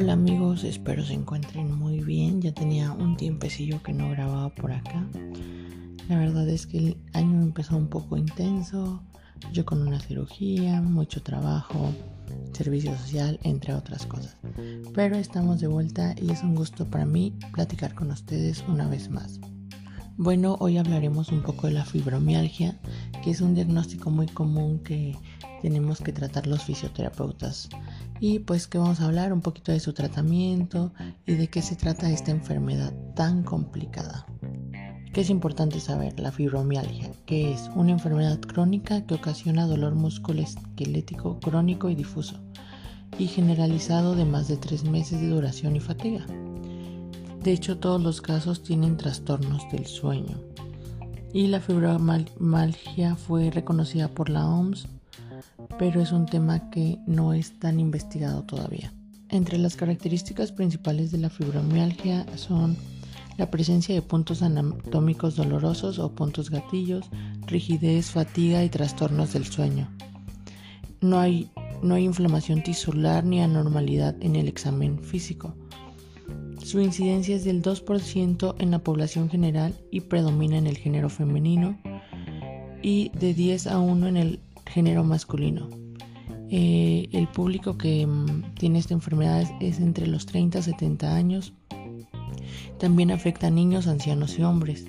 Hola amigos, espero se encuentren muy bien. Ya tenía un tiempecillo que no grababa por acá. La verdad es que el año empezó un poco intenso. Yo con una cirugía, mucho trabajo, servicio social, entre otras cosas. Pero estamos de vuelta y es un gusto para mí platicar con ustedes una vez más. Bueno, hoy hablaremos un poco de la fibromialgia, que es un diagnóstico muy común que tenemos que tratar los fisioterapeutas. Y pues que vamos a hablar un poquito de su tratamiento y de qué se trata esta enfermedad tan complicada. ¿Qué es importante saber? La fibromialgia, que es una enfermedad crónica que ocasiona dolor musculoesquelético crónico y difuso y generalizado de más de tres meses de duración y fatiga. De hecho, todos los casos tienen trastornos del sueño. Y la fibromialgia fue reconocida por la OMS, pero es un tema que no es tan investigado todavía. Entre las características principales de la fibromialgia son la presencia de puntos anatómicos dolorosos o puntos gatillos, rigidez, fatiga y trastornos del sueño. No hay, no hay inflamación tisular ni anormalidad en el examen físico. Su incidencia es del 2% en la población general y predomina en el género femenino y de 10 a 1 en el género masculino. Eh, el público que mm, tiene esta enfermedad es, entre los 30 a 70 años. También afecta a niños, ancianos y hombres.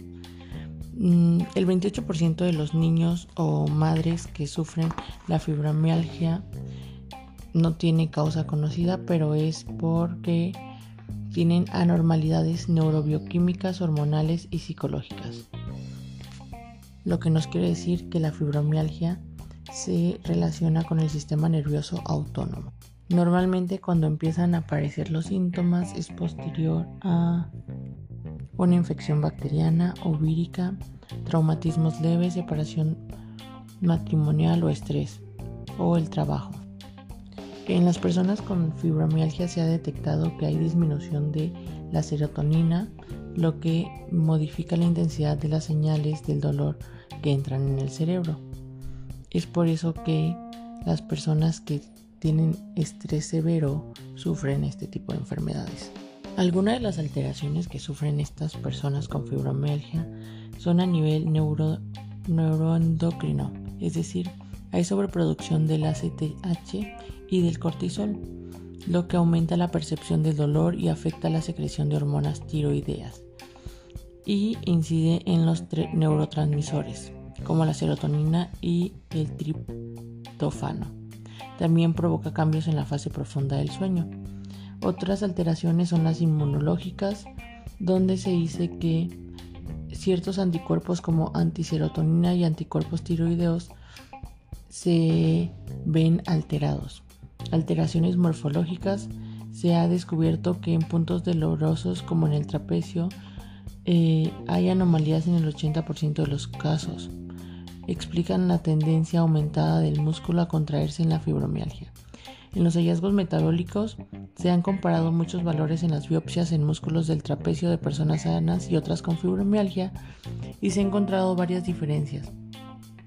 Mm, el 28% de los niños o madres que sufren la fibromialgia no tiene causa conocida, pero es porque tienen anormalidades neurobioquímicas, hormonales y psicológicas. Lo que nos quiere decir que la fibromialgia se relaciona con el sistema nervioso autónomo. Normalmente cuando empiezan a aparecer los síntomas es posterior a una infección bacteriana o vírica, traumatismos leves, separación matrimonial o estrés o el trabajo. En las personas con fibromialgia se ha detectado que hay disminución de la serotonina, lo que modifica la intensidad de las señales del dolor que entran en el cerebro. Es por eso que las personas que tienen estrés severo sufren este tipo de enfermedades. Algunas de las alteraciones que sufren estas personas con fibromialgia son a nivel neuro, neuroendocrino, es decir, hay sobreproducción del ACTH y del cortisol, lo que aumenta la percepción del dolor y afecta la secreción de hormonas tiroideas y incide en los neurotransmisores como la serotonina y el triptófano. También provoca cambios en la fase profunda del sueño. Otras alteraciones son las inmunológicas, donde se dice que ciertos anticuerpos como antiserotonina y anticuerpos tiroideos se ven alterados. Alteraciones morfológicas. Se ha descubierto que en puntos dolorosos como en el trapecio eh, hay anomalías en el 80% de los casos. Explican la tendencia aumentada del músculo a contraerse en la fibromialgia. En los hallazgos metabólicos se han comparado muchos valores en las biopsias en músculos del trapecio de personas sanas y otras con fibromialgia y se han encontrado varias diferencias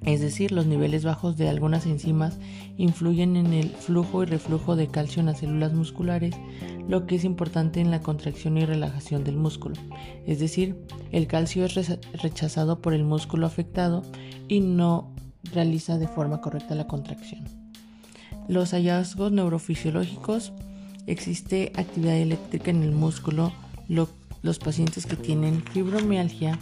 es decir, los niveles bajos de algunas enzimas influyen en el flujo y reflujo de calcio en las células musculares, lo que es importante en la contracción y relajación del músculo. Es decir, el calcio es rechazado por el músculo afectado y no realiza de forma correcta la contracción. Los hallazgos neurofisiológicos, existe actividad eléctrica en el músculo, los pacientes que tienen fibromialgia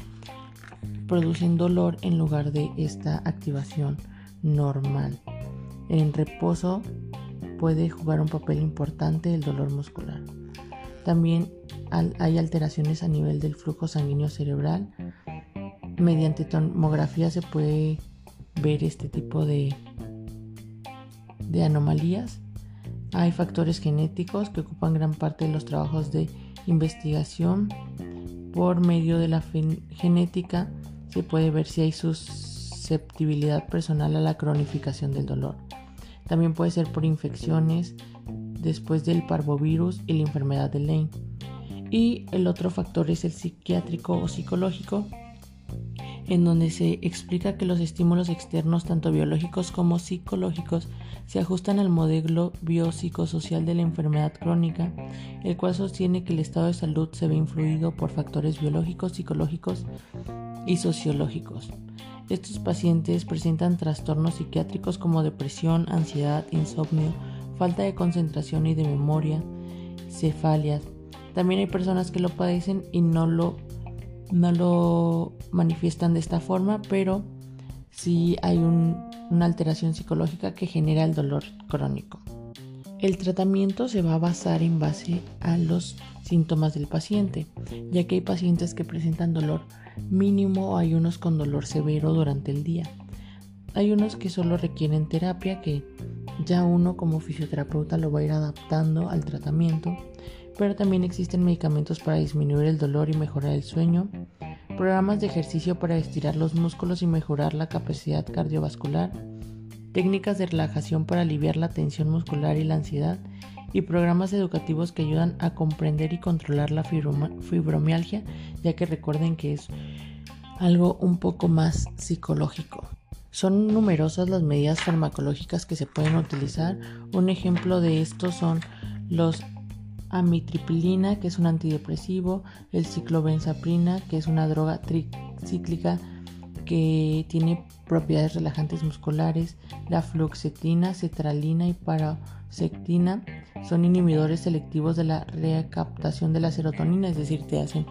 producen dolor en lugar de esta activación normal. En reposo puede jugar un papel importante el dolor muscular. También hay alteraciones a nivel del flujo sanguíneo cerebral. Mediante tomografía se puede ver este tipo de, de anomalías. Hay factores genéticos que ocupan gran parte de los trabajos de investigación por medio de la genética se puede ver si hay susceptibilidad personal a la cronificación del dolor. También puede ser por infecciones después del parvovirus y la enfermedad de Lyme. Y el otro factor es el psiquiátrico o psicológico. en donde se explica que los estímulos externos, tanto biológicos como psicológicos, se ajustan al modelo biopsicosocial de la enfermedad crónica, el cual sostiene que el estado de salud se ve influido por factores biológicos, psicológicos y sociológicos. Estos pacientes presentan trastornos psiquiátricos como depresión, ansiedad, insomnio, falta de concentración y de memoria, cefalias. También hay personas que lo padecen y no lo, no lo manifiestan de esta forma, pero sí hay una alteración psicológica que genera el dolor crónico. El tratamiento se va a basar en base a los síntomas del paciente, ya que hay pacientes que presentan dolor mínimo o hay unos con dolor severo durante el día. Hay unos que solo requieren terapia que ya uno como fisioterapeuta lo va a ir adaptando al tratamiento, pero también existen medicamentos para disminuir el dolor y mejorar el sueño, programas de ejercicio para estirar los músculos y mejorar la capacidad cardiovascular, técnicas de relajación para aliviar la tensión muscular y la ansiedad, y programas educativos que ayudan a comprender y controlar la fibromialgia, ya que recuerden que es algo un poco más psicológico. Son numerosas las medidas farmacológicas que se pueden utilizar. Un ejemplo de esto son los amitriptilina, que es un antidepresivo, el ciclobenzaprina, que es una droga tricíclica que tiene propiedades relajantes musculares, la fluoxetina, cetralina y paroxetina son inhibidores selectivos de la recaptación de la serotonina, es decir, te hacen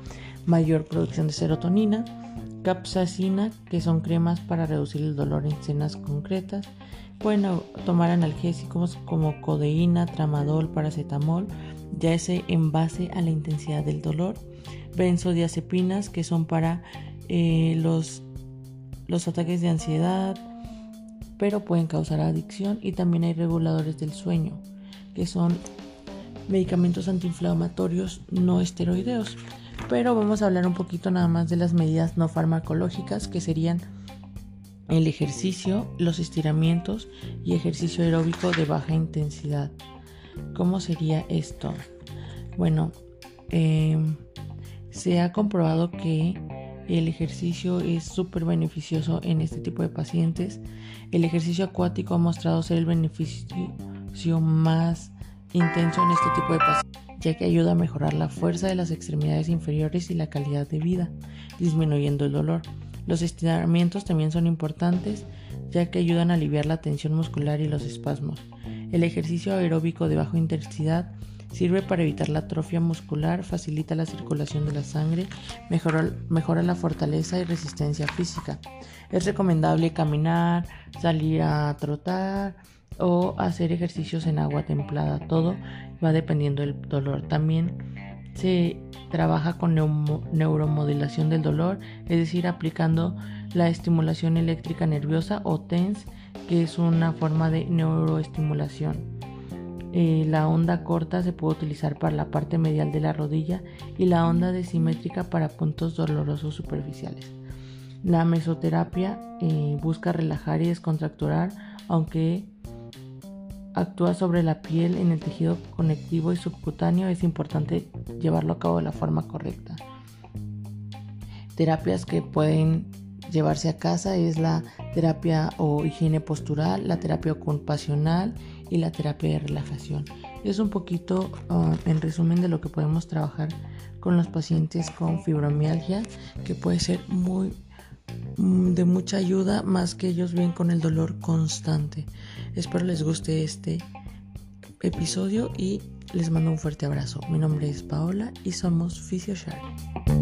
mayor producción de serotonina capsaicina, que son cremas para reducir el dolor en escenas concretas. Pueden tomar analgésicos como codeína, tramadol, paracetamol, ya ese en base a la intensidad del dolor. Benzodiazepinas, que son para eh, los, los ataques de ansiedad, pero pueden causar adicción. Y también hay reguladores del sueño, que son medicamentos antiinflamatorios no esteroideos pero vamos a hablar un poquito nada más de las medidas no farmacológicas que serían el ejercicio, los estiramientos y ejercicio aeróbico de baja intensidad. ¿Cómo sería esto? Bueno, em, se ha comprobado que el ejercicio es súper beneficioso en este tipo de pacientes. El ejercicio acuático ha mostrado ser el beneficio más intenso en este tipo de pacientes ya que ayuda a mejorar la fuerza de las extremidades inferiores y la calidad de vida, disminuyendo el dolor. Los estiramientos también son importantes, ya que ayudan a aliviar la tensión muscular y los espasmos. El ejercicio aeróbico de baja intensidad sirve para evitar la atrofia muscular, facilita la circulación de la sangre, mejora, la fortaleza y resistencia física. Es recomendable caminar, salir a trotar, o hacer ejercicios en agua templada. Todo va dependiendo del dolor. También se trabaja con neuromodulación del dolor, es decir, aplicando la estimulación eléctrica nerviosa o TENS, que es una forma de neuroestimulación. Eh, la onda corta se puede utilizar para la parte medial de la rodilla y la onda desimétrica para puntos dolorosos superficiales. La mesoterapia eh, busca relajar y descontracturar, aunque actúa sobre la piel en el tejido conectivo y subcutáneo, es importante llevarlo a cabo de la forma correcta. Terapias que pueden llevarse a casa es la terapia o higiene postural, la terapia ocupacional y la terapia de relajación. Es un poquito ah, en resumen de lo que podemos trabajar con los pacientes con fibromialgia, que puede ser muy Mm, de mucha ayuda más que ellos ven con el dolor constante. Espero les guste este episodio y les mando un fuerte abrazo. Mi nombre es Paola y somos PhysioShark.